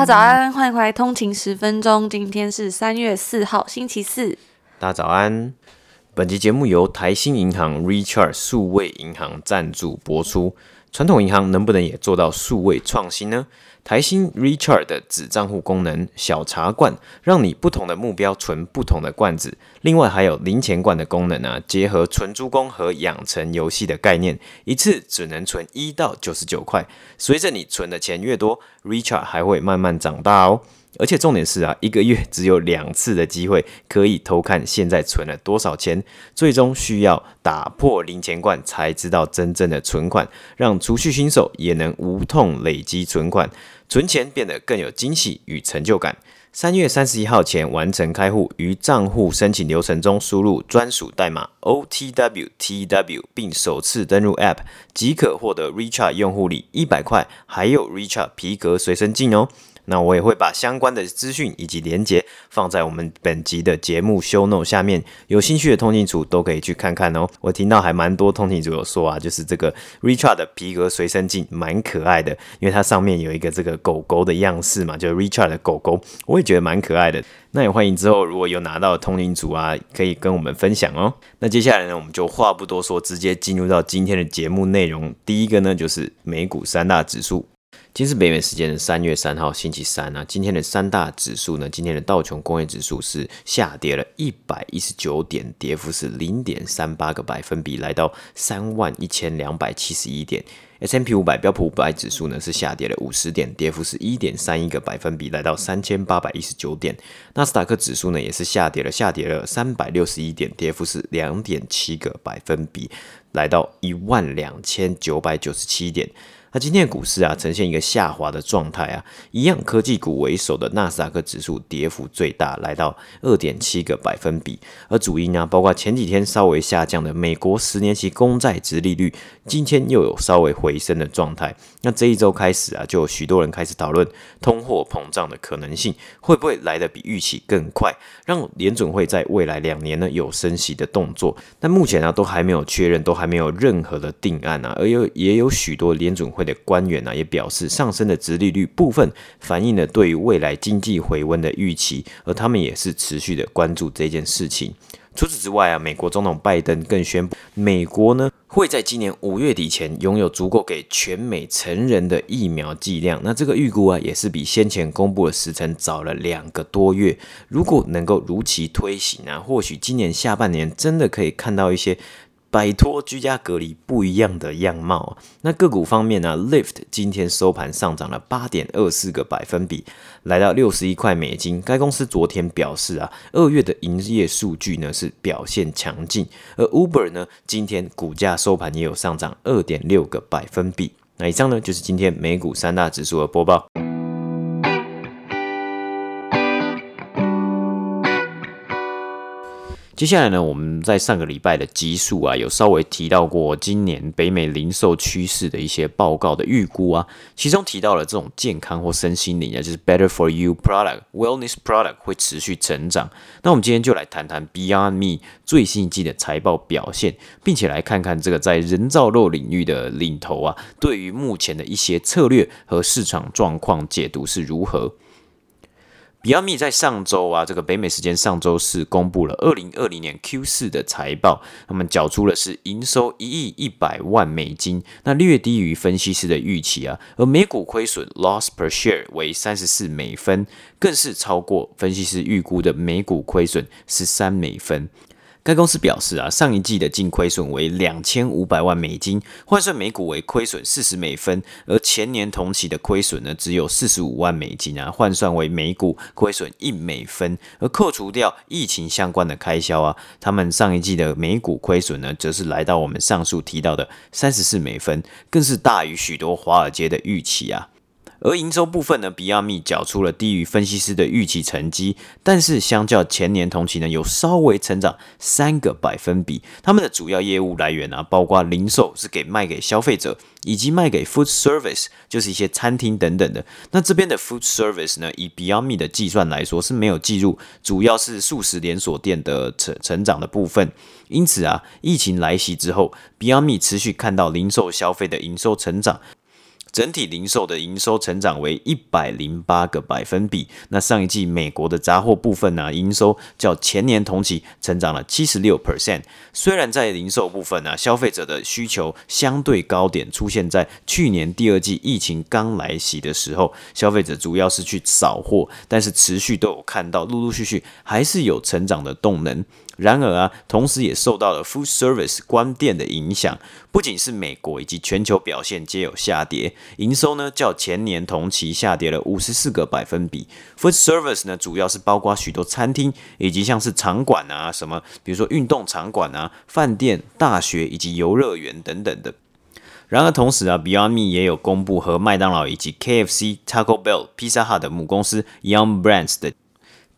大家早安，欢迎回来通勤十分钟。今天是三月四号，星期四。大家早安。本集节目由台新银行 Recharge 数位银行赞助播出。传统银行能不能也做到数位创新呢？台新 Recharge 的子账户功能，小茶罐，让你不同的目标存不同的罐子。另外还有零钱罐的功能啊，结合存珠工和养成游戏的概念，一次只能存一到九十九块。随着你存的钱越多，Recharge 还会慢慢长大哦。而且重点是啊，一个月只有两次的机会可以偷看现在存了多少钱，最终需要打破零钱罐才知道真正的存款，让储蓄新手也能无痛累积存款，存钱变得更有惊喜与成就感。三月三十一号前完成开户，于账户申请流程中输入专属代码 OTWTW，并首次登入 App，即可获得 Recharge 用户礼一百块，还有 Recharge 皮革随身镜哦。那我也会把相关的资讯以及连接放在我们本集的节目 show note 下面，有兴趣的通勤族都可以去看看哦。我听到还蛮多通勤族有说啊，就是这个 Richard 的皮革随身镜蛮可爱的，因为它上面有一个这个狗狗的样式嘛，就是 Richard 的狗狗，我也觉得蛮可爱的。那也欢迎之后如果有拿到通勤族啊，可以跟我们分享哦。那接下来呢，我们就话不多说，直接进入到今天的节目内容。第一个呢，就是美股三大指数。今天是北美时间的三月三号星期三啊，今天的三大指数呢，今天的道琼工业指数是下跌了一百一十九点，跌幅是零点三八个百分比，来到三万一千两百七十一点。S M P 五百标普五百指数呢是下跌了五十点，跌幅是一点三一个百分比，来到三千八百一十九点。纳斯达克指数呢也是下跌了，下跌了三百六十一点，跌幅是两点七个百分比，来到一万两千九百九十七点。那今天的股市啊，呈现一个下滑的状态啊，一样科技股为首的纳斯达克指数跌幅最大，来到二点七个百分比。而主因啊，包括前几天稍微下降的美国十年期公债殖利率，今天又有稍微回升的状态。那这一周开始啊，就有许多人开始讨论通货膨胀的可能性，会不会来得比预期更快，让联准会在未来两年呢有升息的动作。但目前啊，都还没有确认，都还没有任何的定案啊，而有也有许多联准会。会的官员呢、也表示，上升的殖利率部分反映了对于未来经济回温的预期，而他们也是持续的关注这件事情。除此之外啊，美国总统拜登更宣布，美国呢会在今年五月底前拥有足够给全美成人的疫苗剂量。那这个预估啊，也是比先前公布的时程早了两个多月。如果能够如期推行啊，或许今年下半年真的可以看到一些。摆脱居家隔离不一样的样貌。那个股方面呢？Lyft 今天收盘上涨了八点二四个百分比，来到六十一块美金。该公司昨天表示啊，二月的营业数据呢是表现强劲。而 Uber 呢，今天股价收盘也有上涨二点六个百分比。那以上呢就是今天美股三大指数的播报。接下来呢，我们在上个礼拜的集数啊，有稍微提到过今年北美零售趋势的一些报告的预估啊，其中提到了这种健康或身心灵啊，就是 Better for You product、Wellness product 会持续成长。那我们今天就来谈谈 Beyond Me 最新一季的财报表现，并且来看看这个在人造肉领域的领头啊，对于目前的一些策略和市场状况解读是如何。比亚迪在上周啊，这个北美时间上周四公布了二零二零年 Q 四的财报，他们缴出的是营收一亿一百万美金，那略低于分析师的预期啊，而每股亏损 loss per share 为三十四美分，更是超过分析师预估的每股亏损十三美分。该公司表示啊，上一季的净亏损为两千五百万美金，换算每股为亏损四十美分；而前年同期的亏损呢，只有四十五万美金啊，换算为每股亏损一美分。而扣除掉疫情相关的开销啊，他们上一季的每股亏损呢，则是来到我们上述提到的三十四美分，更是大于许多华尔街的预期啊。而营收部分呢，Beyond Meat 缴出了低于分析师的预期成绩，但是相较前年同期呢，有稍微成长三个百分比。他们的主要业务来源啊，包括零售是给卖给消费者，以及卖给 Food Service，就是一些餐厅等等的。那这边的 Food Service 呢，以 Beyond Meat 的计算来说是没有计入，主要是素食连锁店的成成长的部分。因此啊，疫情来袭之后，Beyond Meat 持续看到零售消费的营收成长。整体零售的营收成长为一百零八个百分比。那上一季美国的杂货部分呢、营收较前年同期成长了七十六 percent。虽然在零售部分呢、消费者的需求相对高点出现在去年第二季疫情刚来袭的时候，消费者主要是去扫货，但是持续都有看到陆陆续续还是有成长的动能。然而啊，同时也受到了 Food Service 关店的影响，不仅是美国以及全球表现皆有下跌，营收呢较前年同期下跌了五十四个百分比。Food Service 呢主要是包括许多餐厅以及像是场馆啊，什么比如说运动场馆啊、饭店、大学以及游乐园等等的。然而同时啊，Beyond Me 也有公布和麦当劳以及 KFC、Taco Bell、Pizza Hut 的母公司 Young Brands 的。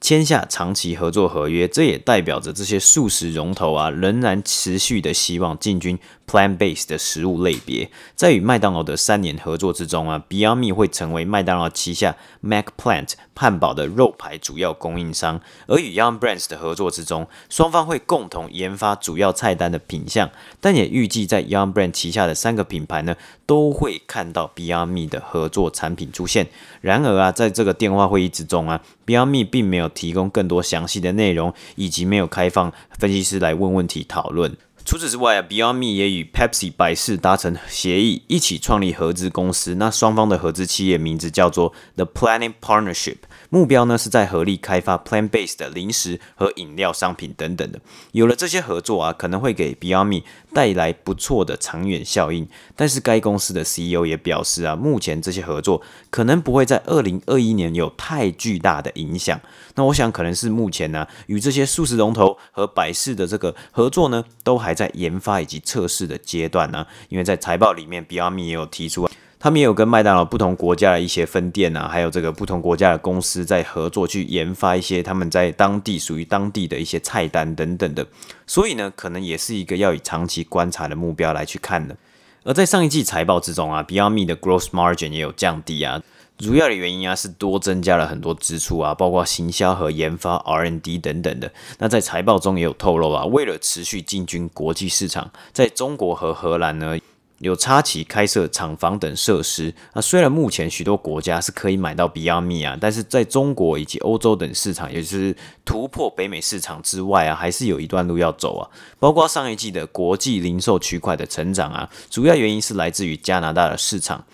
签下长期合作合约，这也代表着这些素食龙头啊，仍然持续的希望进军 plant-based 的食物类别。在与麦当劳的三年合作之中啊，Beyond Meat 会成为麦当劳旗下 Mac Plant 汉堡的肉排主要供应商。而与 Young Brands 的合作之中，双方会共同研发主要菜单的品项，但也预计在 Young Brand 旗下的三个品牌呢，都会看到 Beyond Me 的合作产品出现。然而啊，在这个电话会议之中啊，Beyond Me 并没有提供更多详细的内容，以及没有开放分析师来问问题讨论。除此之外啊，Beyond Me 也与 Pepsi 百事达成协议，一起创立合资公司。那双方的合资企业名字叫做 The Planning Partnership。目标呢是在合力开发 plant-based 的零食和饮料商品等等的。有了这些合作啊，可能会给 Beyondme 带来不错的长远效应。但是该公司的 CEO 也表示啊，目前这些合作可能不会在二零二一年有太巨大的影响。那我想可能是目前呢、与这些素食龙头和百事的这个合作呢，都还在研发以及测试的阶段呢、因为在财报里面，Beyondme 也有提出。他们也有跟麦当劳不同国家的一些分店啊，还有这个不同国家的公司在合作，去研发一些他们在当地属于当地的一些菜单等等的。所以呢，可能也是一个要以长期观察的目标来去看的。而在上一季财报之中啊，Beyond m e 的 Gross Margin 也有降低啊，主要的原因啊是多增加了很多支出啊，包括行销和研发 R&D 等等的。那在财报中也有透露啊，为了持续进军国际市场，在中国和荷兰呢。有插旗开设厂房等设施。那虽然目前许多国家是可以买到 brme 啊，但是在中国以及欧洲等市场，也就是突破北美市场之外啊，还是有一段路要走啊。包括上一季的国际零售区块的成长啊，主要原因是来自于加拿大的市场。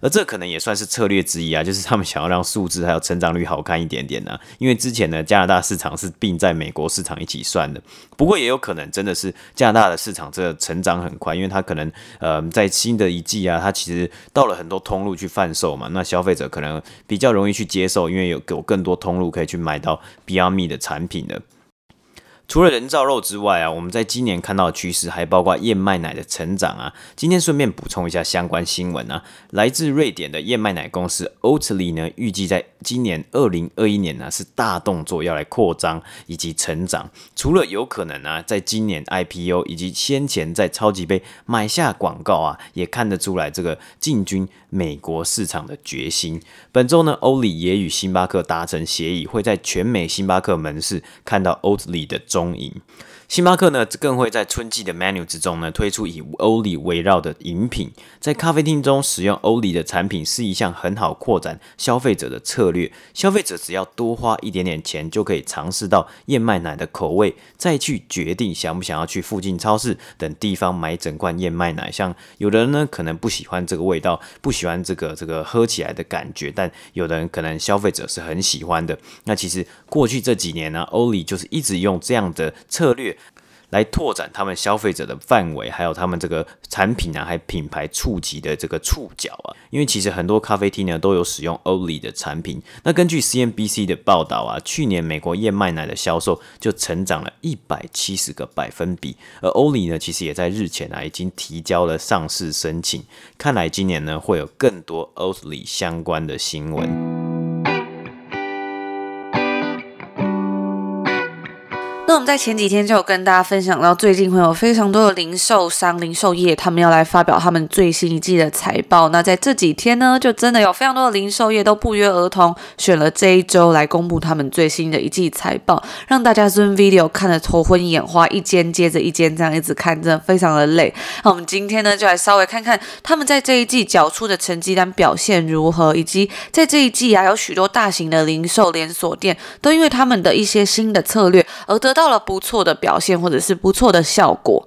而这可能也算是策略之一啊，就是他们想要让数字还有成长率好看一点点呢、因为之前呢，加拿大市场是并在美国市场一起算的。不过也有可能真的是加拿大的市场这个成长很快，因为它可能呃在新的一季啊，它其实到了很多通路去贩售嘛，那消费者可能比较容易去接受，因为有有更多通路可以去买到 Beyond Me 的产品的。除了人造肉之外啊，我们在今年看到的趋势还包括燕麦奶的成长啊。今天顺便补充一下相关新闻啊，来自瑞典的燕麦奶公司 Oatly 呢，预计在今年二零二一年呢是大动作要来扩张以及成长。除了有可能啊，在今年 IPO 以及先前在超级杯买下广告啊，也看得出来这个进军美国市场的决心。本周呢，Oatly 也与星巴克达成协议，会在全美星巴克门市看到 Oatly 的。踪影。星巴克呢，更会在春季的 menu 之中呢，推出以 Oatly 围绕的饮品，在咖啡厅中使用 Oatly 的产品是一项很好扩展消费者的策略。消费者只要多花一点点钱，就可以尝试到燕麦奶的口味，再去决定想不想要去附近超市等地方买整罐燕麦奶。像有的人呢，可能不喜欢这个味道，不喜欢这个这个喝起来的感觉，但有的人可能消费者是很喜欢的。那其实过去这几年呢，Oatly 就是一直用这样的策略。来拓展他们消费者的范围，还有他们这个产品啊，还品牌触及的这个触角啊。因为其实很多咖啡厅呢都有使用 o l y 的产品。那根据 CNBC 的报道啊，去年美国燕麦奶的销售就成长了一百七十个百分比，而 o l y 呢，其实也在日前啊已经提交了上市申请。看来今年呢会有更多 Oatly 相关的新闻。我们在前几天就有跟大家分享到，最近会有非常多的零售商、零售业，他们要来发表他们最新一季的财报。那在这几天呢，就真的有非常多的零售业都不约而同选了这一周来公布他们最新的一季财报，让大家 Zoom Video 看得头昏眼花，一间接着一间这样一直看，真的非常的累。那我们今天呢，就来稍微看看他们在这一季缴出的成绩单表现如何，以及在这一季啊，有许多大型的零售连锁店都因为他们的一些新的策略而得到了不错的表现，或者是不错的效果。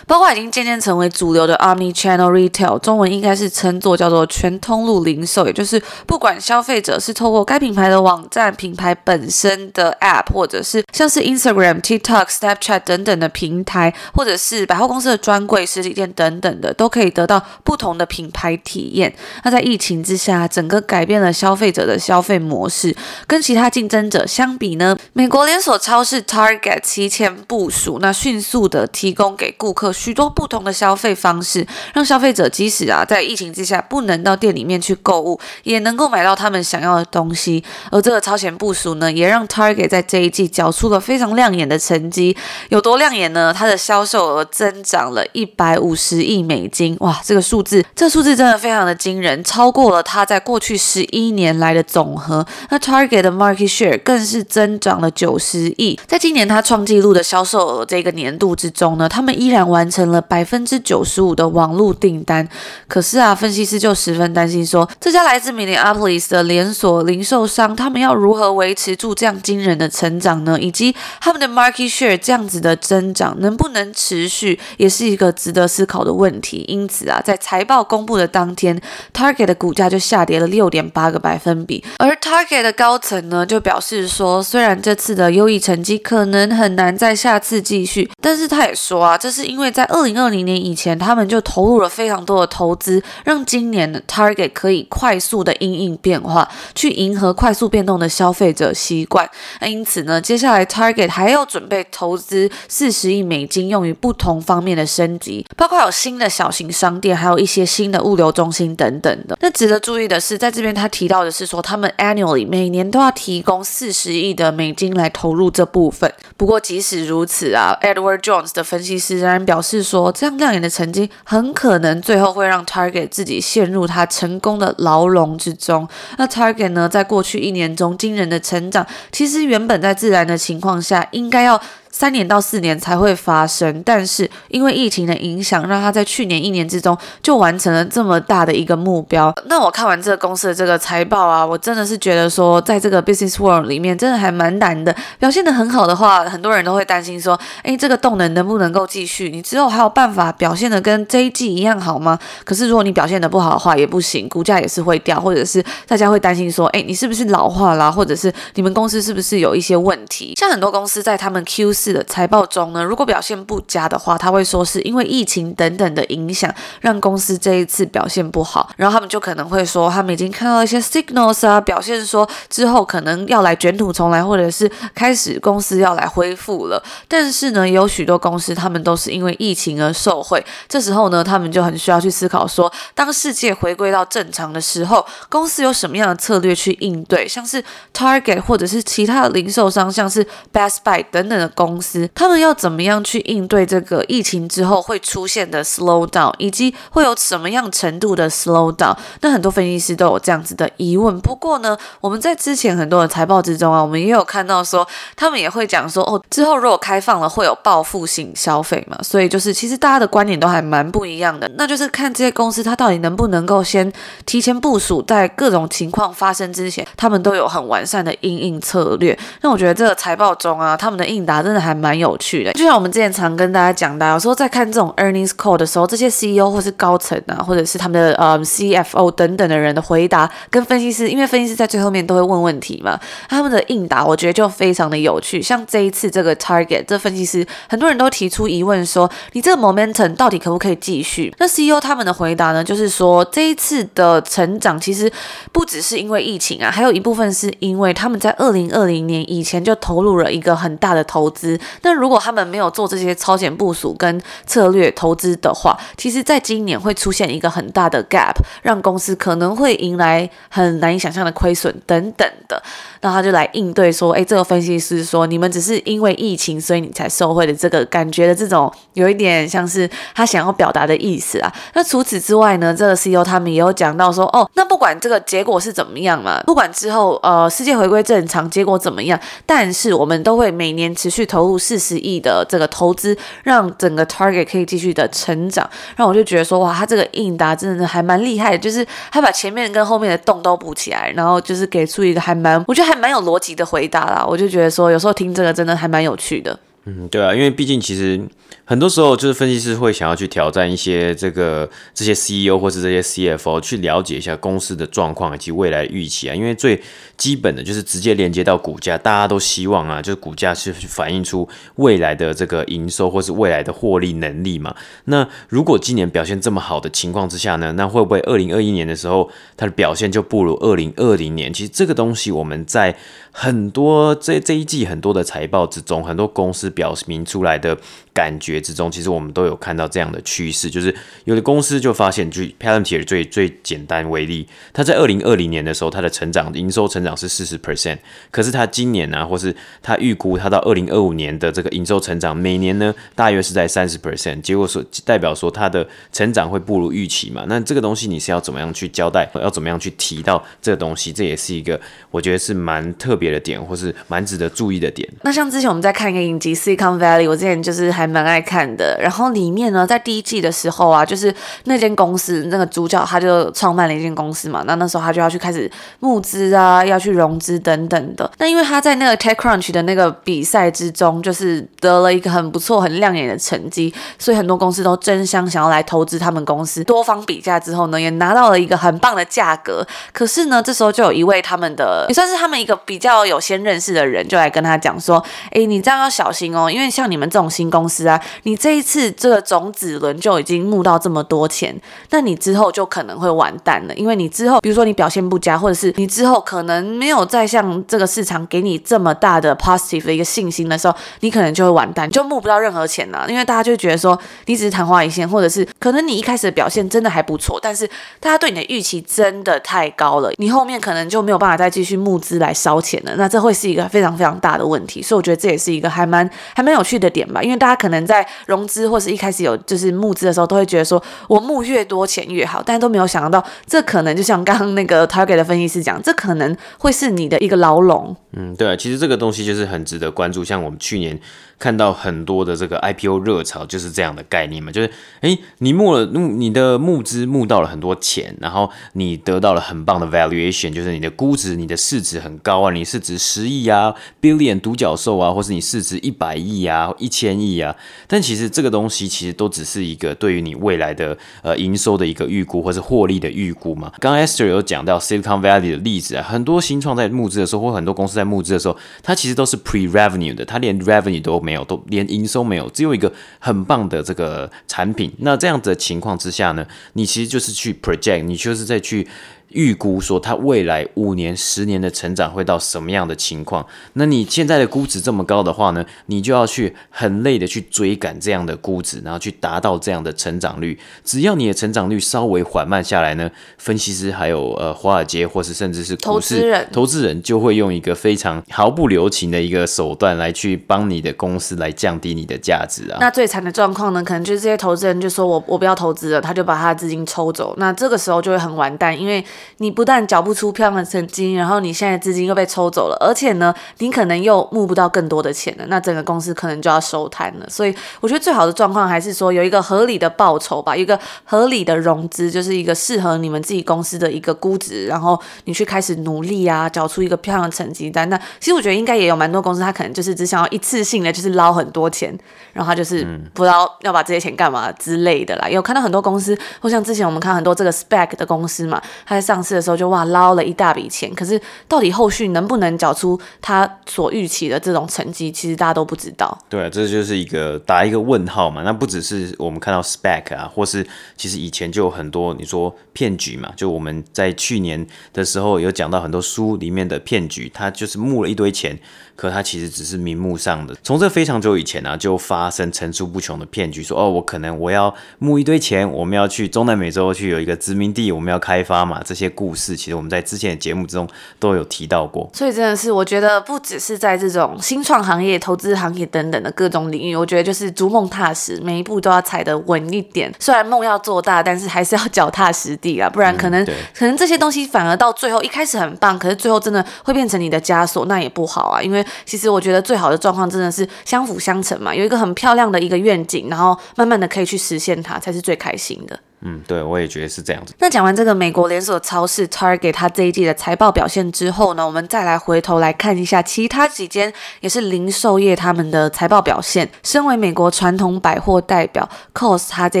包括已经渐渐成为主流的 Omni-channel Retail，中文应该是称作叫做全通路零售，也就是不管消费者是透过该品牌的网站、品牌本身的 App，或者是像是 Instagram、TikTok、Snapchat 等等的平台，或者是百货公司的专柜、实体店等等的，都可以得到不同的品牌体验。那在疫情之下，整个改变了消费者的消费模式。跟其他竞争者相比呢，美国连锁超市 Target 提前部署，那迅速的提供给顾客。许多不同的消费方式，让消费者即使啊在疫情之下不能到店里面去购物，也能够买到他们想要的东西。而这个超前部署呢，也让 Target 在这一季缴出了非常亮眼的成绩。有多亮眼呢？它的销售额增长了一百五十亿美金，哇，这个数字，这数字真的非常的惊人，超过了它在过去十一年来的总和。那 Target 的 Market Share 更是增长了九十亿。在今年它创纪录的销售额这个年度之中呢，他们依然完成了百分之九十五的网络订单，可是啊，分析师就十分担心说，这家来自 Minneapolis 的连锁零售商，他们要如何维持住这样惊人的成长呢？以及他们的 market share 这样子的增长能不能持续，也是一个值得思考的问题。因此啊，在财报公布的当天，Target 的股价就下跌了六点八个百分比，而 Target 的高层呢，就表示说，虽然这次的优异成绩可能很难在下次继续，但是他也说啊，这是因因为。在二零二零年以前，他们就投入了非常多的投资，让今年的 Target 可以快速的因应变化，去迎合快速变动的消费者习惯。那因此呢，接下来 Target 还要准备投资四十亿美金，用于不同方面的升级，包括有新的小型商店，还有一些新的物流中心等等的。那值得注意的是，在这边他提到的是说，他们 annually 每年都要提供四十亿的美金来投入这部分。不过即使如此啊，Edward Jones 的分析师仍然表示说，这样亮眼的成绩很可能最后会让 Target 自己陷入他成功的牢笼之中。那 Target 呢，在过去一年中惊人的成长，其实原本在自然的情况下应该要。三年到四年才会发生，但是因为疫情的影响，让他在去年一年之中就完成了这么大的一个目标。那我看完这个公司的这个财报啊，我真的是觉得说，在这个 business world 里面，真的还蛮难的。表现得很好的话，很多人都会担心说，诶，这个动能能不能够继续？你之后还有办法表现得跟这一季一样好吗？可是如果你表现得不好的话，也不行，股价也是会掉，或者是大家会担心说，诶，你是不是老化啦？或者是你们公司是不是有一些问题？像很多公司在他们 Q 四的财报中呢，如果表现不佳的话，他会说是因为疫情等等的影响，让公司这一次表现不好。然后他们就可能会说，他们已经看到一些 signals 啊，表现说之后可能要来卷土重来，或者是开始公司要来恢复了。但是呢，有许多公司他们都是因为疫情而受惠。这时候呢，他们就很需要去思考说，当世界回归到正常的时候，公司有什么样的策略去应对？像是 Target 或者是其他的零售商，像是 Best Buy 等等的公公司，他们要怎么样去应对这个疫情之后会出现的 slow down，以及会有什么样程度的 slow down？那很多分析师都有这样子的疑问。不过呢，我们在之前很多的财报之中啊，我们也有看到说，他们也会讲说，哦，之后如果开放了，会有报复性消费嘛？所以就是其实大家的观点都还蛮不一样的。那就是看这些公司它到底能不能够先提前部署，在各种情况发生之前，他们都有很完善的应应策略。那我觉得这个财报中啊，他们的应答真。还蛮有趣的。就像我们之前常跟大家讲的，有时候在看这种 earnings call 的时候，这些 CEO 或是高层啊，或者是他们的呃 CFO 等等的人的回答，跟分析师，因为分析师在最后面都会问问题嘛，他们的应答我觉得就非常的有趣。像这一次这个 Target 这分析师，很多人都提出疑问说，你这个 momentum 到底可不可以继续？那 CEO 他们的回答呢，就是说这一次的成长其实不只是因为疫情啊，还有一部分是因为他们在二零二零年以前就投入了一个很大的投资。那如果他们没有做这些超前部署跟策略投资的话，其实在今年会出现一个很大的 gap，让公司可能会迎来很难以想象的亏损等等的。那他就来应对说，哎，这个分析师说，你们只是因为疫情，所以你才受惠的这个感觉的这种，有一点像是他想要表达的意思啊。那除此之外呢，这个 CEO 他们也有讲到说，哦，那不管这个结果是怎么样嘛，不管之后呃世界回归正常，结果怎么样，但是我们都会每年持续投投入四十亿的这个投资，让整个 Target 可以继续的成长。让我就觉得说，哇，他这个应答真的还蛮厉害的，就是他把前面跟后面的洞都补起来，然后就是给出一个还蛮，我觉得还蛮有逻辑的回答啦。我就觉得说，有时候听这个真的还蛮有趣的。嗯，对啊，因为毕竟其实很多时候就是分析师会想要去挑战一些这个这些 CEO 或是这些 CFO 去了解一下公司的状况以及未来预期啊，因为最基本的就是直接连接到股价，大家都希望啊，就是股价是反映出未来的这个营收或是未来的获利能力嘛。那如果今年表现这么好的情况之下呢，那会不会二零二一年的时候它的表现就不如二零二零年？其实这个东西我们在很多这这一季很多的财报之中，很多公司表明出来的感觉之中，其实我们都有看到这样的趋势，就是有的公司就发现，就 Palantir 最最简单为例，它在二零二零年的时候，它的成长营收成长是四十 percent，可是它今年呢、啊，或是它预估它到二零二五年的这个营收成长，每年呢大约是在三十 percent，结果说代表说它的成长会不如预期嘛？那这个东西你是要怎么样去交代，要怎么样去提到这个东西？这也是一个我觉得是蛮特别的点，或是蛮值得注意的点。那像之前我们在看一个影集 Silicon Valley，我之前就是还蛮爱看的。然后里面呢，在第一季的时候啊，就是那间公司那个主角他就创办了一间公司嘛。那那时候他就要去开始募资啊，要去融资等等的。那因为他在那个 TechCrunch 的那个比赛之中，就是得了一个很不错、很亮眼的成绩，所以很多公司都争相想要来投资他们公司。多方比价之后呢，也拿到了一个很棒的价格。可是呢，这时候就有一位他们的也算是他们一个比较有先认识的人，就来跟他讲说：“哎，你这样要小心哦，因为像你们这种新公司啊，你这一次这个种子轮就已经募到这么多钱，那你之后就可能会完蛋了，因为你之后比如说你表现不佳，或者是你之后可能没有再像这个市场给你这么大的 positive 的一个信心的时候，你可能就会完蛋，就募不到任何钱了，因为大家就觉得说你只是昙花一现，或者是可能你一开始的表现真的还不错，但是大家对你的预期真的太高了，你后面可能就没有办法再继续募资来烧钱了，那这会是一个非常非常大的问题，所以我觉得这也是一个还蛮还蛮有趣的点吧，因为大家可能在融资或是一开始有就是募资的时候，都会觉得说我募越多钱越好，但都没有想到这可能就像刚刚那个 Target 的分析师讲，这可能会是你的一个牢笼。嗯，对，其实这个东西就是很值得关注，像我们去年。看到很多的这个 IPO 热潮就是这样的概念嘛，就是诶，你募了募你的募资募到了很多钱，然后你得到了很棒的 valuation，就是你的估值、你的市值很高啊，你市值十亿啊，billion 独角兽啊，或是你市值一百亿啊、一千亿啊，但其实这个东西其实都只是一个对于你未来的呃营收的一个预估，或是获利的预估嘛。刚刚 Esther 有讲到 Silicon Valley 的例子啊，很多新创在募资的时候，或很多公司在募资的时候，它其实都是 pre-revenue 的，它连 revenue 都没有，都连营收没有，只有一个很棒的这个产品。那这样子的情况之下呢，你其实就是去 project，你就是在去。预估说它未来五年、十年的成长会到什么样的情况？那你现在的估值这么高的话呢，你就要去很累的去追赶这样的估值，然后去达到这样的成长率。只要你的成长率稍微缓慢下来呢，分析师还有呃华尔街或是甚至是投资人，投资人就会用一个非常毫不留情的一个手段来去帮你的公司来降低你的价值啊。那最惨的状况呢，可能就是这些投资人就说我我不要投资了，他就把他的资金抽走。那这个时候就会很完蛋，因为你不但缴不出漂亮的成绩，然后你现在资金又被抽走了，而且呢，你可能又募不到更多的钱了，那整个公司可能就要收摊了。所以我觉得最好的状况还是说有一个合理的报酬吧，一个合理的融资，就是一个适合你们自己公司的一个估值，然后你去开始努力啊，缴出一个漂亮的成绩单。那其实我觉得应该也有蛮多公司，他可能就是只想要一次性的就是捞很多钱，然后他就是不知道要把这些钱干嘛之类的啦。有看到很多公司，或像之前我们看很多这个 spec 的公司嘛，他上市的时候就哇捞了一大笔钱，可是到底后续能不能缴出他所预期的这种成绩，其实大家都不知道。对啊，这就是一个打一个问号嘛。那不只是我们看到 spec 啊，或是其实以前就有很多你说骗局嘛，就我们在去年的时候有讲到很多书里面的骗局，他就是募了一堆钱。可它其实只是名目上的，从这非常久以前呢、啊，就发生层出不穷的骗局，说哦，我可能我要募一堆钱，我们要去中南美洲去有一个殖民地，我们要开发嘛，这些故事其实我们在之前的节目之中都有提到过。所以真的是，我觉得不只是在这种新创行业、投资行业等等的各种领域，我觉得就是逐梦踏实，每一步都要踩得稳一点。虽然梦要做大，但是还是要脚踏实地啊，不然可能、嗯、可能这些东西反而到最后一开始很棒，可是最后真的会变成你的枷锁，那也不好啊，因为。其实我觉得最好的状况真的是相辅相成嘛，有一个很漂亮的一个愿景，然后慢慢的可以去实现它，才是最开心的。嗯，对，我也觉得是这样子。那讲完这个美国连锁超市 Target 它这一季的财报表现之后呢，我们再来回头来看一下其他几间也是零售业他们的财报表现。身为美国传统百货代表 c o s 它这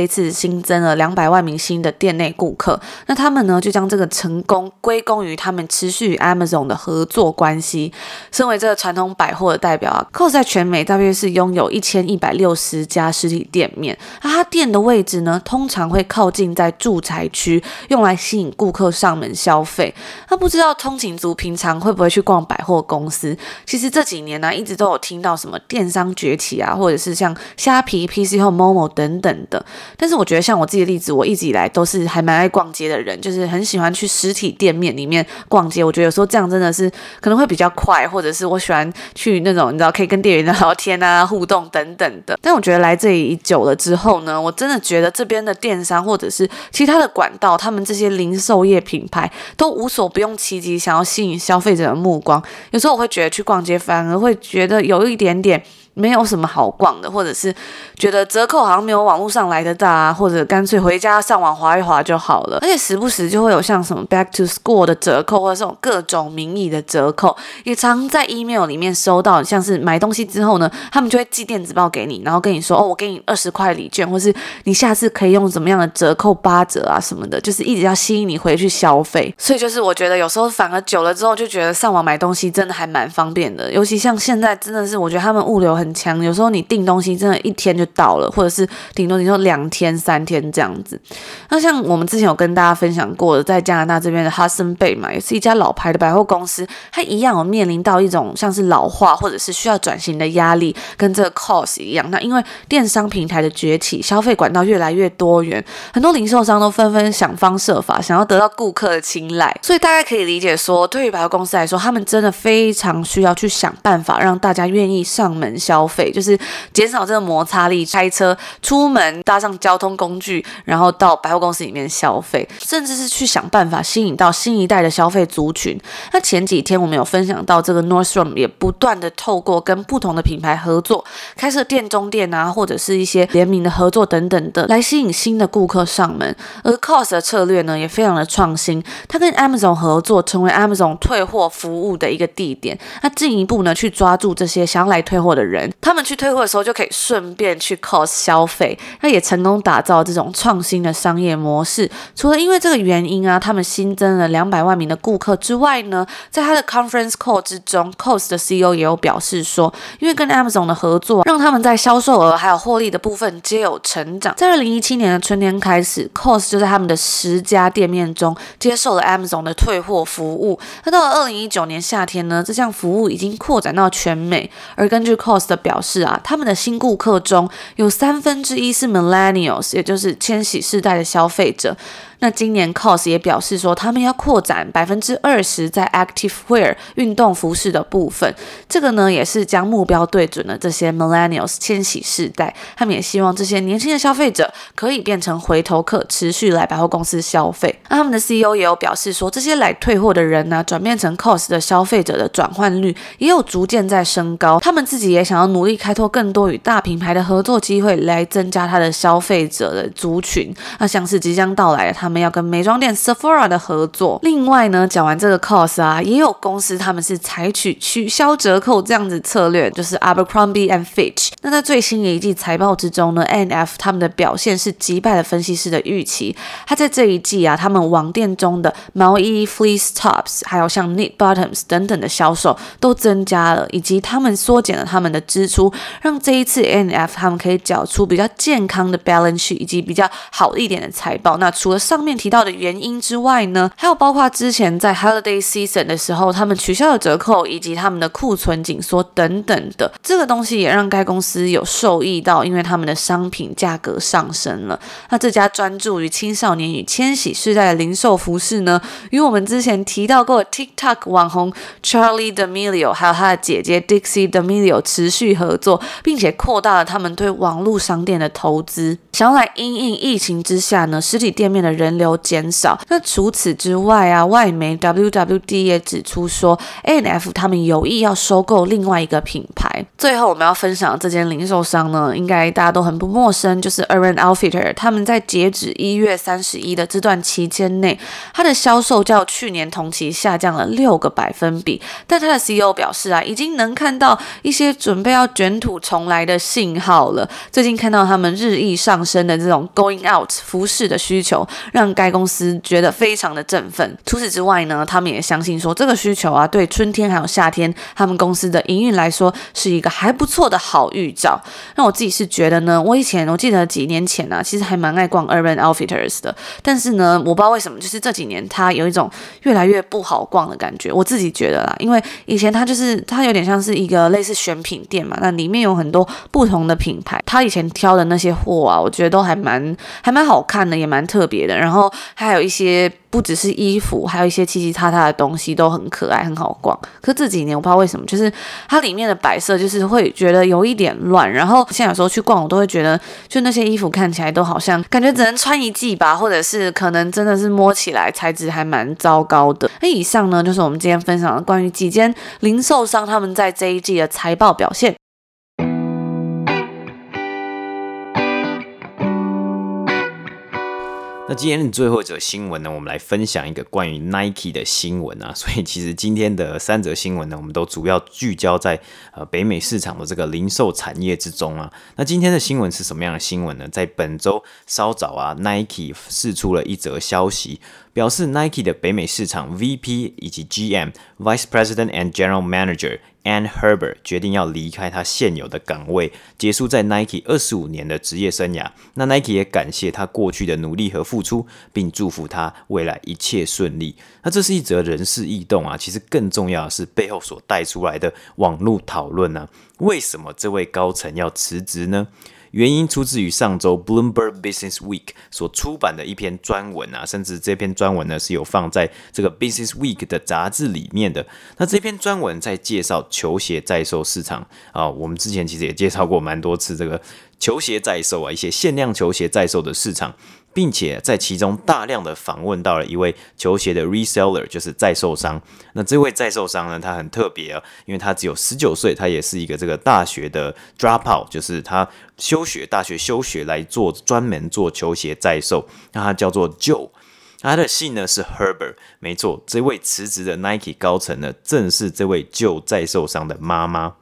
一次新增了两百万名新的店内顾客，那他们呢就将这个成功归功于他们持续与 Amazon 的合作关系。身为这个传统百货的代表啊 c o s 在全美大约是拥有一千一百六十家实体店面，那它店的位置呢通常会靠。靠近在住宅区，用来吸引顾客上门消费。那不知道通勤族平常会不会去逛百货公司？其实这几年呢、一直都有听到什么电商崛起啊，或者是像虾皮、PC 和 Momo 等等的。但是我觉得，像我自己的例子，我一直以来都是还蛮爱逛街的人，就是很喜欢去实体店面里面逛街。我觉得有时候这样真的是可能会比较快，或者是我喜欢去那种你知道可以跟店员聊天啊、互动等等的。但我觉得来这里久了之后呢，我真的觉得这边的电商或或者是其他的管道，他们这些零售业品牌都无所不用其极，想要吸引消费者的目光。有时候我会觉得去逛街反而会觉得有一点点。没有什么好逛的，或者是觉得折扣好像没有网络上来的大啊，或者干脆回家上网滑一滑就好了。而且时不时就会有像什么 Back to School 的折扣，或者这种各种名义的折扣，也常在 email 里面收到。像是买东西之后呢，他们就会寄电子报给你，然后跟你说哦，我给你二十块礼券，或是你下次可以用怎么样的折扣八折啊什么的，就是一直要吸引你回去消费。所以就是我觉得有时候反而久了之后，就觉得上网买东西真的还蛮方便的，尤其像现在真的是我觉得他们物流很。很强，有时候你订东西真的一天就到了，或者是顶多你说两天、三天这样子。那像我们之前有跟大家分享过的，在加拿大这边的 Hudson's Bay 嘛，也是一家老牌的百货公司，它一样有面临到一种像是老化或者是需要转型的压力，跟这个 Cost 一样。那因为电商平台的崛起，消费管道越来越多元，很多零售商都纷纷想方设法想要得到顾客的青睐，所以大家可以理解说，对于百货公司来说，他们真的非常需要去想办法让大家愿意上门消。消费就是减少这个摩擦力，开车出门搭上交通工具，然后到百货公司里面消费，甚至是去想办法吸引到新一代的消费族群。那前几天我们有分享到，这个 Nordstrom 也不断的透过跟不同的品牌合作，开设店中店啊，或者是一些联名的合作等等的，来吸引新的顾客上门。而 Kohl's 的策略呢，也非常的创新，它跟 Amazon 合作，成为 Amazon 退货服务的一个地点。那进一步呢，去抓住这些想要来退货的人。他们去退货的时候，就可以顺便去 Kohl's 消费，那也成功打造这种创新的商业模式。除了因为这个原因啊，他们新增了两百万名的顾客之外呢，在他的 conference call 之中，Kohl's 的 CEO 也有表示说，因为跟 Amazon 的合作，让他们在销售额还有获利的部分皆有成长。在二零一七年的春天开始，Kohl's 就在他们的十家店面中接受了 Amazon 的退货服务。那到了二零一九年夏天呢，这项服务已经扩展到全美。而根据 cos 的表示啊，他们的新顾客中有三分之一是 Millennials，也就是千禧世代的消费者。那今年 COS 也表示说，他们要扩展百分之二十在 Active Wear 运动服饰的部分。这个呢，也是将目标对准了这些 Millennials 千禧世代。他们也希望这些年轻的消费者可以变成回头客，持续来百货公司消费。那他们的 CEO 也有表示说，这些来退货的人呢，转变成 COS 的消费者的转换率也有逐渐在升高。他们自己也想要努力开拓更多与大品牌的合作机会，来增加他的消费者的族群。那像是即将到来的他。他们要跟美妆店 Sephora 的合作。另外呢，讲完这个 cost 啊，也有公司他们是采取取消折扣这样子策略，就是 Abercrombie and Fitch。那在最新的一季财报之中呢，N.F. 他们的表现是击败了分析师的预期。他在这一季啊，他们网店中的毛衣 Fleece Tops，还有像 Knit Bottoms 等等的销售都增加了，以及他们缩减了他们的支出，让这一次 N.F. 他们可以缴出比较健康的 balance 以及比较好一点的财报。那除了上上面提到的原因之外呢，还有包括之前在 Holiday Season 的时候，他们取消了折扣，以及他们的库存紧缩等等的，这个东西也让该公司有受益到，因为他们的商品价格上升了。那这家专注于青少年与千禧世代的零售服饰呢，与我们之前提到过的 TikTok 网红 Charlie D'Amelio 还有他的姐姐 Dixie D'Amelio 持续合作，并且扩大了他们对网络商店的投资，想要来因应疫情之下呢，实体店面的人。人流减少。那除此之外啊，外媒 WWD 也指出说，ANF 他们有意要收购另外一个品牌。最后我们要分享的这间零售商呢，应该大家都很不陌生，就是 Urban Outfitter。他们在截止一月三十一的这段期间内，它的销售较去年同期下降了六个百分比。但他的 CEO 表示啊，已经能看到一些准备要卷土重来的信号了。最近看到他们日益上升的这种 Going Out 服饰的需求。让该公司觉得非常的振奋。除此之外呢，他们也相信说，这个需求啊，对春天还有夏天，他们公司的营运来说是一个还不错的好预兆。那我自己是觉得呢，我以前我记得几年前、啊，其实还蛮爱逛 Urban Outfitters 的，但是呢，我不知道为什么，就是这几年它有一种越来越不好逛的感觉。我自己觉得啦，因为以前它就是它有点像是一个类似选品店嘛，那里面有很多不同的品牌，它以前挑的那些货啊，我觉得都还蛮还蛮好看的，也蛮特别的。然后还有一些不只是衣服，还有一些七七叉叉的东西都很可爱，很好逛。可这几年我不知道为什么，就是它里面的摆设就是会觉得有一点乱。然后现在有时候去逛，我都会觉得，就那些衣服看起来都好像感觉只能穿一季吧，或者是可能真的是摸起来材质还蛮糟糕的。那以上呢，就是我们今天分享的关于几间零售商他们在这一季的财报表现。那今天的最后一则新闻呢，我们来分享一个关于 Nike 的新闻啊。所以其实今天的三则新闻呢，我们都主要聚焦在呃北美市场的这个零售产业之中啊。那今天的新闻是什么样的新闻呢？在本周稍早啊，Nike 释出了一则消息。表示 Nike 的北美市场 VP 以及 GM Vice President and General Manager Ann Herbert 决定要离开他现有的岗位，结束在 Nike 二十五年的职业生涯。那 Nike 也感谢他过去的努力和付出，并祝福他未来一切顺利。那这是一则人事异动啊，其实更重要的是背后所带出来的网络讨论呢？为什么这位高层要辞职呢？原因出自于上周 Bloomberg Business Week 所出版的一篇专文啊，甚至这篇专文呢是有放在这个 Business Week 的杂志里面的。那这篇专文在介绍球鞋在售市场啊，我们之前其实也介绍过蛮多次这个球鞋在售啊，一些限量球鞋在售的市场。并且在其中大量的访问到了一位球鞋的 reseller，就是在售商。那这位在售商呢，他很特别啊，因为他只有十九岁，他也是一个这个大学的 dropout，就是他休学，大学休学来做专门做球鞋在售。那他叫做 Joe，他的姓呢是 Herbert，没错，这位辞职的 Nike 高层呢，正是这位 Joe 在售商的妈妈。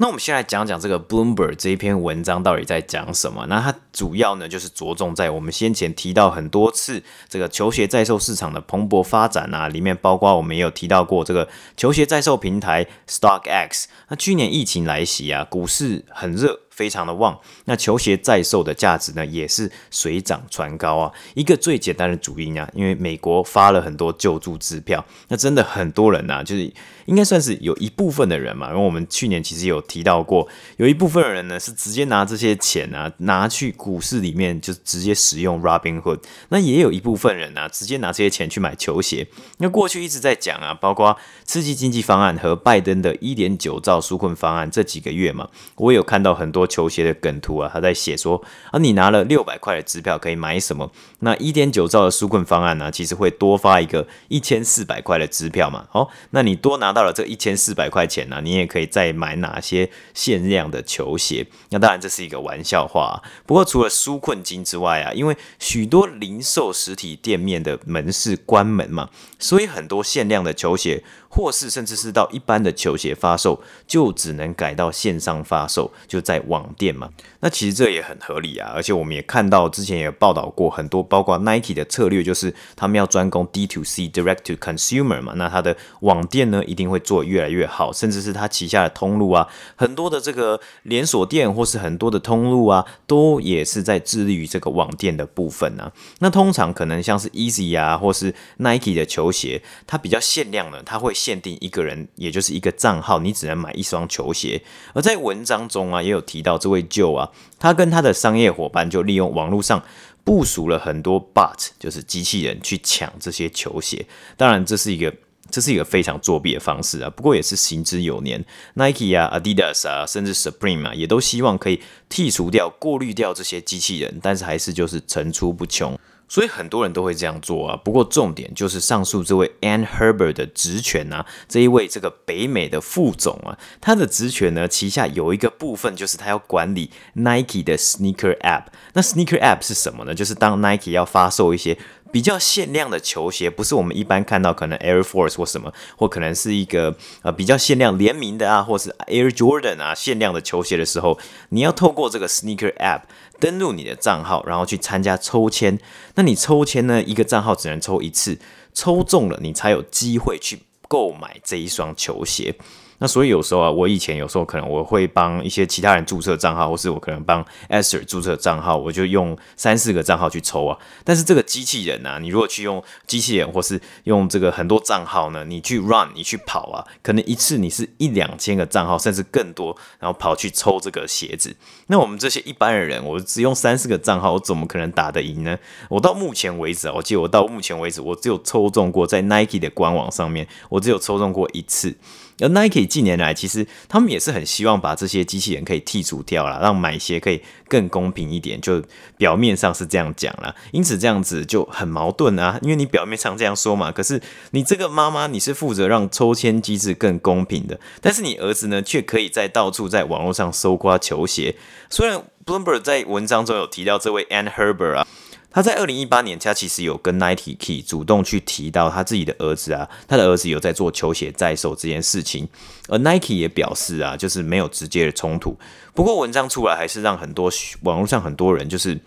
那我们先来讲讲这个 Bloomberg 这一篇文章到底在讲什么？那它主要呢就是着重在我们先前提到很多次这个球鞋在售市场的蓬勃发展啊，里面包括我们也有提到过这个球鞋在售平台 StockX。那去年疫情来袭啊，股市很热。非常的旺，那球鞋在售的价值呢，也是水涨船高啊。一个最简单的主因啊，因为美国发了很多救助支票，那真的很多人呐、啊，就是应该算是有一部分的人嘛，因为我们去年其实有提到过，有一部分人呢是直接拿这些钱啊拿去股市里面就直接使用 Robinhood，那也有一部分人啊直接拿这些钱去买球鞋。那过去一直在讲啊，包括刺激经济方案和拜登的一点九兆纾困方案这几个月嘛，我有看到很多球鞋的梗图啊，他在写说啊，你拿了六百块的支票可以买什么？那一点九兆的纾困方案呢，其实会多发一个一千四百块的支票嘛。哦，那你多拿到了这一千四百块钱呢，你也可以再买哪些限量的球鞋？那当然这是一个玩笑话啊。不过除了纾困金之外啊，因为许多零售实体店面的门市关门嘛，所以很多限量的球鞋，或是甚至是到一般的球鞋发售，就只能改到线上发售，就在网店嘛。那其实这也很合理啊，而且我们也看到之前也有报道过很多，包括 Nike 的策略就是他们要专攻 D to C Direct to Consumer 嘛，那它的网店呢一定会做越来越好，甚至是它旗下的通路啊，很多的这个连锁店或是很多的通路啊，都也是在致力于这个网店的部分啊。那通常可能像是 Easy 啊，或是 Nike 的球鞋，它比较限量呢，它会限定一个人，也就是一个账号，你只能买一双球鞋。而在文章中啊，也有提到这位舅啊。他跟他的商业伙伴就利用网络上部署了很多 bot，就是机器人去抢这些球鞋。当然，这是一个这是一个非常作弊的方式啊。不过也是行之有年，Nike 啊、Adidas 啊，甚至 Supreme 啊，也都希望可以剔除掉、过滤掉这些机器人，但是还是就是层出不穷。所以很多人都会这样做啊，不过重点就是上述这位 Ann Herbert 的职权啊，这一位这个北美的副总啊，他的职权呢，旗下有一个部分就是他要管理 Nike 的 Sneaker App。那 Sneaker App 是什么呢？就是当 Nike 要发售一些比较限量的球鞋，不是我们一般看到可能 Air Force 或什么，或可能是一个呃比较限量联名的啊，或是 Air Jordan 啊限量的球鞋的时候，你要透过这个 Sneaker App。登录你的账号，然后去参加抽签。那你抽签呢？一个账号只能抽一次，抽中了你才有机会去购买这一双球鞋。那所以有时候啊，我以前有时候可能我会帮一些其他人注册账号，或是我可能帮 Esther 注册账号，我就用三四个账号去抽啊。但是这个机器人啊，你如果去用机器人，或是用这个很多账号呢，你去 run，你去跑啊，可能一次你是一两千个账号，甚至更多，然后跑去抽这个鞋子。那我们这些一般的人，我只用三四个账号，我怎么可能打得赢呢？我到目前为止，我记得我到目前为止，我只有抽中过在 Nike 的官网上面，我只有抽中过一次。而 Nike 近年来，其实他们也是很希望把这些机器人可以剔除掉了，让买鞋可以更公平一点。就表面上是这样讲啦，因此这样子就很矛盾啊。因为你表面上这样说嘛，可是你这个妈妈你是负责让抽签机制更公平的，但是你儿子呢，却可以在到处在网络上搜刮球鞋。虽然 Bloomberg 在文章中有提到这位 Ann Herbert 啊。他在二零一八年，他其实有跟 Nike 主动去提到他自己的儿子啊，他的儿子有在做球鞋在售这件事情，而 Nike 也表示啊，就是没有直接的冲突。不过文章出来还是让很多网络上很多人就是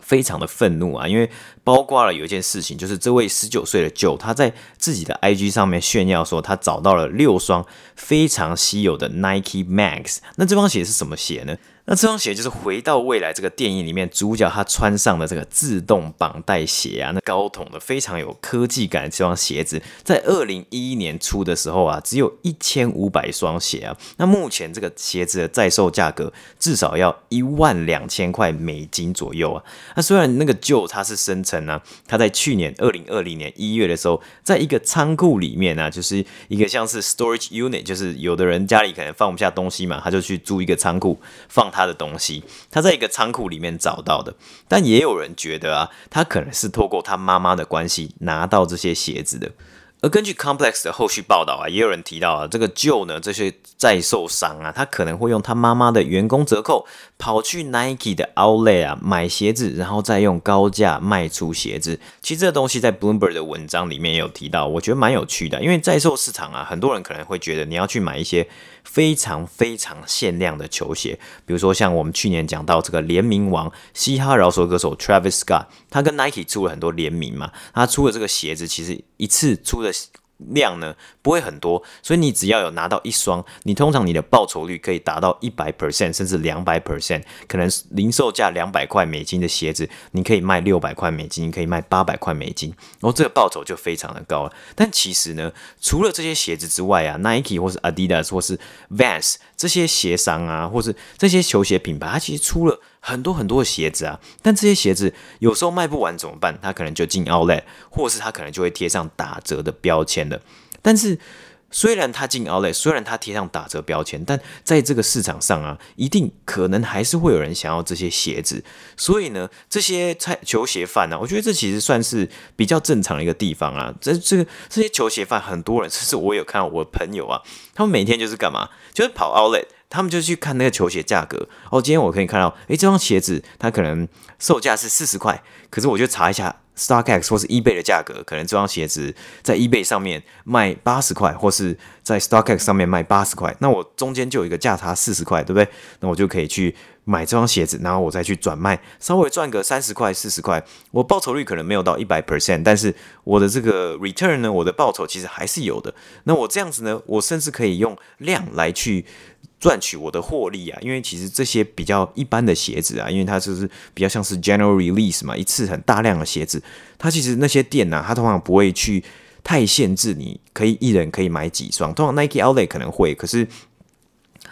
非常的愤怒啊，因为包括了有一件事情，就是这位十九岁的舅他在自己的 IG 上面炫耀说，他找到了六双非常稀有的 Nike Max。那这双鞋是什么鞋呢？那这双鞋就是回到未来这个电影里面主角他穿上的这个自动绑带鞋啊，那高筒的非常有科技感的这双鞋子，在二零一一年出的时候啊，只有一千五百双鞋啊。那目前这个鞋子的在售价格至少要一万两千块美金左右啊。那虽然那个 Joe 他是声称呢，他在去年二零二零年一月的时候，在一个仓库里面呢、啊，就是一个像是 storage unit，就是有的人家里可能放不下东西嘛，他就去租一个仓库放。他的东西，他在一个仓库里面找到的，但也有人觉得啊，他可能是透过他妈妈的关系拿到这些鞋子的。而根据 Complex 的后续报道啊，也有人提到啊，这个 Joe 呢，这些在售商啊，他可能会用他妈妈的员工折扣，跑去 Nike 的 Outlet 啊买鞋子，然后再用高价卖出鞋子。其实这个东西在 Bloomberg 的文章里面也有提到，我觉得蛮有趣的，因为在售市场啊，很多人可能会觉得你要去买一些非常非常限量的球鞋，比如说像我们去年讲到这个联名王嘻哈饶舌歌手 Travis Scott，他跟 Nike 出了很多联名嘛，他出的这个鞋子其实一次出的。量呢不会很多，所以你只要有拿到一双，你通常你的报酬率可以达到一百 percent 甚至两百 percent，可能零售价两百块美金的鞋子，你可以卖六百块美金，你可以卖八百块美金，然后这个报酬就非常的高了。但其实呢，除了这些鞋子之外啊，Nike 或是 Adidas 或是 Vans 这些鞋商啊，或是这些球鞋品牌，它其实出了很多很多的鞋子啊，但这些鞋子有时候卖不完怎么办？他可能就进 Outlet，或是它可能就会贴上打折的标签的。但是，虽然它进 Outlet，虽然它贴上打折标签，但在这个市场上啊，一定可能还是会有人想要这些鞋子。所以呢，这些菜球鞋贩呢，我觉得这其实算是比较正常的一个地方啊。这这个这些球鞋贩，很多人，甚至我有看到我朋友啊，他们每天就是干嘛？就是跑 Outlet，他们就去看那个球鞋价格。哦，今天我可以看到，诶，这双鞋子它可能售价是四十块，可是我就查一下。StockX 或是 eBay 的价格，可能这双鞋子在 eBay 上面卖八十块，或是在 StockX 上面卖八十块，那我中间就有一个价差四十块，对不对？那我就可以去买这双鞋子，然后我再去转卖，稍微赚个三十块、四十块，我报酬率可能没有到一百 percent，但是我的这个 return 呢，我的报酬其实还是有的。那我这样子呢，我甚至可以用量来去。赚取我的获利啊，因为其实这些比较一般的鞋子啊，因为它就是比较像是 general release 嘛，一次很大量的鞋子，它其实那些店呢、它通常不会去太限制，你可以一人可以买几双。通常 Nike Outlet 可能会，可是，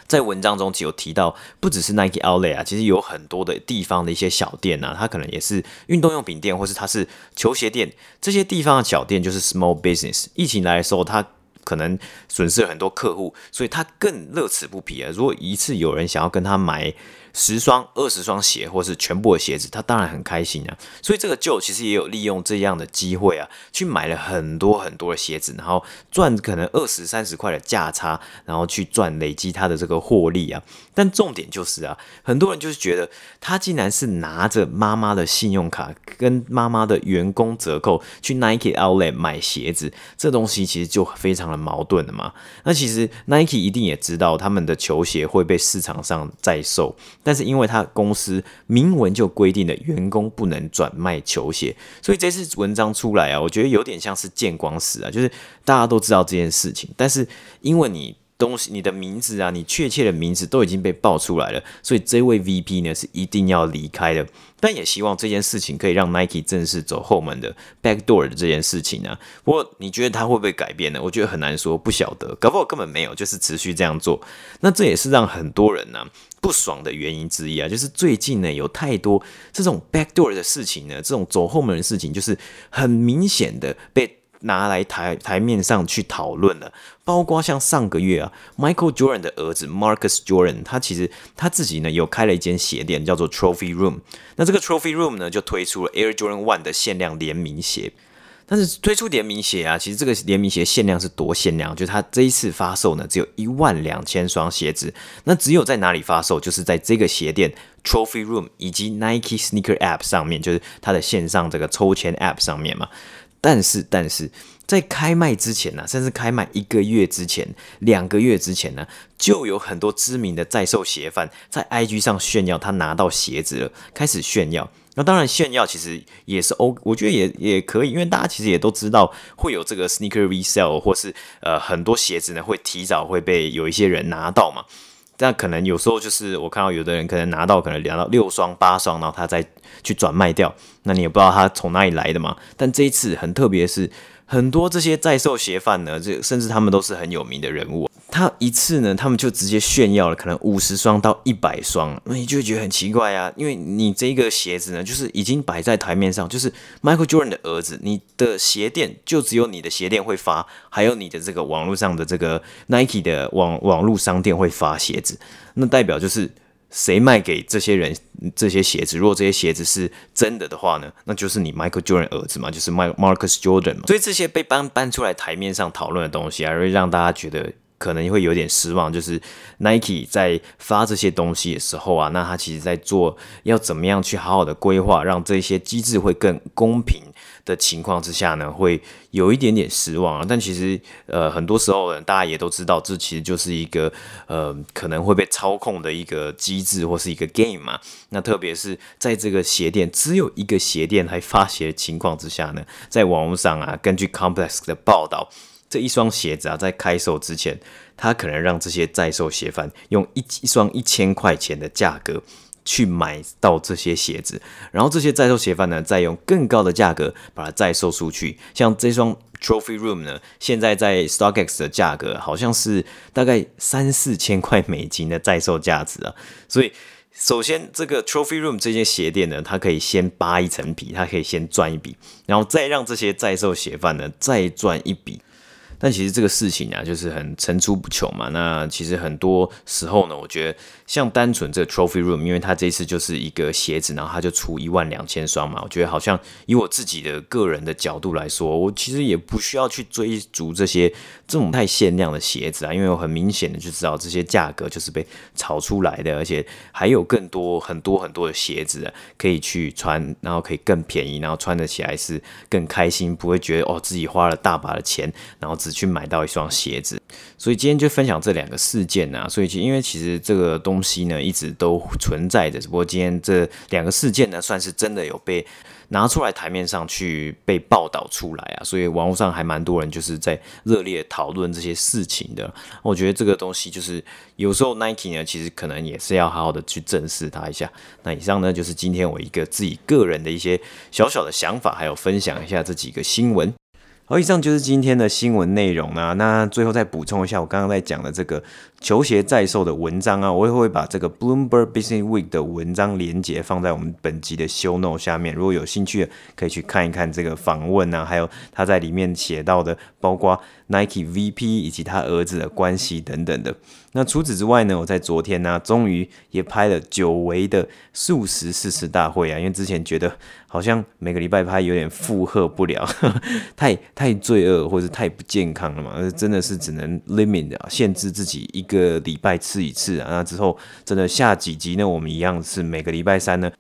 在文章中只有提到，不只是 Nike Outlet 啊，其实有很多的地方的一些小店啊，它可能也是运动用品店，或是它是球鞋店，这些地方的小店就是 small business。疫情来的时候，它可能损失了很多客户，所以他更乐此不疲啊！如果一次有人想要跟他买十双、二十双鞋，或是全部的鞋子，他当然很开心啊。所以这个 Joe 其实也有利用这样的机会啊，去买了很多很多的鞋子，然后赚可能二十三十块的价差，然后去赚累积他的这个获利啊。但重点就是啊，很多人就是觉得他竟然是拿着妈妈的信用卡跟妈妈的员工折扣去 Nike Outlet 买鞋子，这东西其实就非常的矛盾了嘛。那其实 Nike 一定也知道他们的球鞋会被市场上在售。但是因为他公司明文就规定了员工不能转卖球鞋，所以这次文章出来啊，我觉得有点像是见光死啊，就是大家都知道这件事情，但是因为你东西、你的名字啊，你确切的名字都已经被爆出来了，所以这位 VP 呢是一定要离开的。但也希望这件事情可以让 Nike 正式走后门的 backdoor 的这件事情呢、啊。不过你觉得他会不会改变呢？我觉得很难说，不晓得，搞不好根本没有，就是持续这样做。那这也是让很多人呢、不爽的原因之一啊，就是最近呢有太多这种 backdoor 的事情呢，这种走后门的事情，就是很明显的被。拿来台台面上去讨论了，包括像上个月啊，Michael Jordan 的儿子 Marcus Jordan，他其实他自己呢有开了一间鞋店，叫做 Trophy Room。那这个 Trophy Room 呢就推出了 Air Jordan One 的限量联名鞋。但是推出联名鞋啊，其实这个联名鞋限量是多限量？就是它这一次发售呢，只有一万两千双鞋子。那只有在哪里发售？就是在这个鞋店 Trophy Room 以及 Nike Sneaker App 上面，就是它的线上这个抽签 App 上面嘛。但是，但是在开卖之前呢、啊，甚至开卖一个月之前、两个月之前呢、就有很多知名的在售鞋贩在 IG 上炫耀他拿到鞋子了，开始炫耀。那当然，炫耀其实也是 O，我觉得也也可以，因为大家其实也都知道会有这个 sneaker resale，或是呃很多鞋子呢会提早会被有一些人拿到嘛。但可能有时候就是我看到有的人可能拿到可能拿到六双八双，然后他再去转卖掉，那你也不知道他从哪里来的嘛。但这一次很特别是，很多这些在售鞋贩呢，这甚至他们都是很有名的人物。他一次呢，他们就直接炫耀了可能五十双到一百双，那你就会觉得很奇怪啊，因为你这个鞋子呢，就是已经摆在台面上，就是 Michael Jordan 的儿子，你的鞋店就只有你的鞋店会发，还有你的这个网络上的这个 Nike 的网网络商店会发鞋子，那代表就是谁卖给这些人这些鞋子？如果这些鞋子是真的的话呢，那就是你 Michael Jordan 儿子嘛，就是 Marcus Jordan 嘛。所以这些被搬搬出来台面上讨论的东西啊，会让大家觉得。可能会有点失望，就是 Nike 在发这些东西的时候啊，那他其实在做要怎么样去好好的规划，让这些机制会更公平的情况之下呢，会有一点点失望啊。但其实呃，很多时候呢，大家也都知道，这其实就是一个呃可能会被操控的一个机制或是一个 game 嘛。那特别是在这个鞋店只有一个鞋店还发鞋的情况之下呢，在网络上啊，根据 Complex 的报道。这一双鞋子啊，在开售之前，他可能让这些在售鞋贩用一一双一千块钱的价格去买到这些鞋子，然后这些在售鞋贩呢，再用更高的价格把它再售出去。像这双 Trophy Room 呢，现在在 StockX 的价格好像是大概三四千块美金的在售价值啊。所以，首先这个 Trophy Room 这些鞋店呢，它可以先扒一层皮，它可以先赚一笔，然后再让这些在售鞋贩呢再赚一笔。但其实这个事情啊，就是很层出不穷嘛。那其实很多时候呢，我觉得像单纯这个 Trophy Room，因为它这次就是一个鞋子，然后它就出一万两千双嘛。我觉得好像以我自己的个人的角度来说，我其实也不需要去追逐这些这种太限量的鞋子啊，因为我很明显的就知道这些价格就是被炒出来的，而且还有更多很多很多的鞋子啊，可以去穿，然后可以更便宜，然后穿得起来是更开心，不会觉得哦自己花了大把的钱，然后只去买到一双鞋子，所以今天就分享这两个事件啊。所以其，因为其实这个东西呢一直都存在着，只不过今天这两个事件呢算是真的有被拿出来台面上去被报道出来啊。所以网络上还蛮多人就是在热烈讨论这些事情的。我觉得这个东西就是有时候 Nike 呢其实可能也是要好好的去正视它一下。那以上呢就是今天我一个自己个人的一些小小的想法，还有分享一下这几个新闻。好，以上就是今天的新闻内容啦。那最后再补充一下，我刚刚在讲的这个球鞋在售的文章啊，我也会把这个 Bloomberg Business Week 的文章连接放在我们本集的 Show Note 下面。如果有兴趣，可以去看一看这个访问啊，还有他在里面写到的，包括 Nike VP 以及他儿子的关系等等的。那除此之外呢，我在昨天呢、终于也拍了久违的素食试吃大会啊，因为之前觉得好像每个礼拜拍有点负荷不了，呵 呵太太罪恶或者太不健康了嘛，而真的是只能 limit，限制自己一个礼拜吃一次啊。那之后真的下几集呢，我们一样是每个礼拜三呢。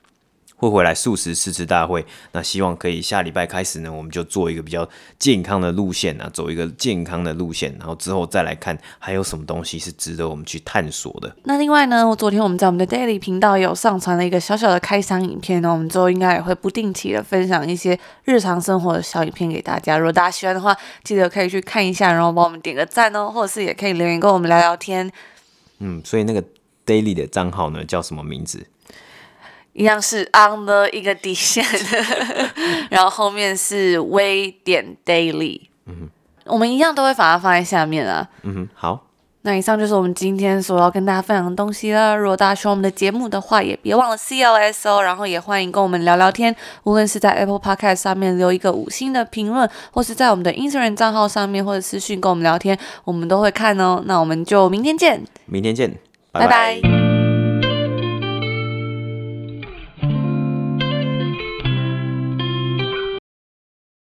会回来素食试吃大会，那希望可以下礼拜开始呢，我们就做一个比较健康的路线啊，走一个健康的路线，然后之后再来看还有什么东西是值得我们去探索的。那另外呢，我昨天我们在我们的 Daily 频道有上传了一个小小的开箱影片，呢我们之后应该也会不定期的分享一些日常生活的小影片给大家。如果大家喜欢的话，记得可以去看一下，然后帮我们点个赞哦，或者是也可以留言跟我们聊聊天。嗯，所以那个 Daily 的账号呢，叫什么名字？一样是 on the 一个底线，然后后面是微点 daily，嗯哼，我们一样都会把它放在下面啊，嗯哼，好，那以上就是我们今天所要跟大家分享的东西了。如果大家喜欢我们的节目的话，也别忘了 CLS 哦，然后也欢迎跟我们聊聊天，无论是在 Apple Podcast 上面留一个五星的评论，或是在我们的 Instagram 账号上面或者私讯跟我们聊天，我们都会看哦。那我们就明天见，明天见，拜拜。拜拜。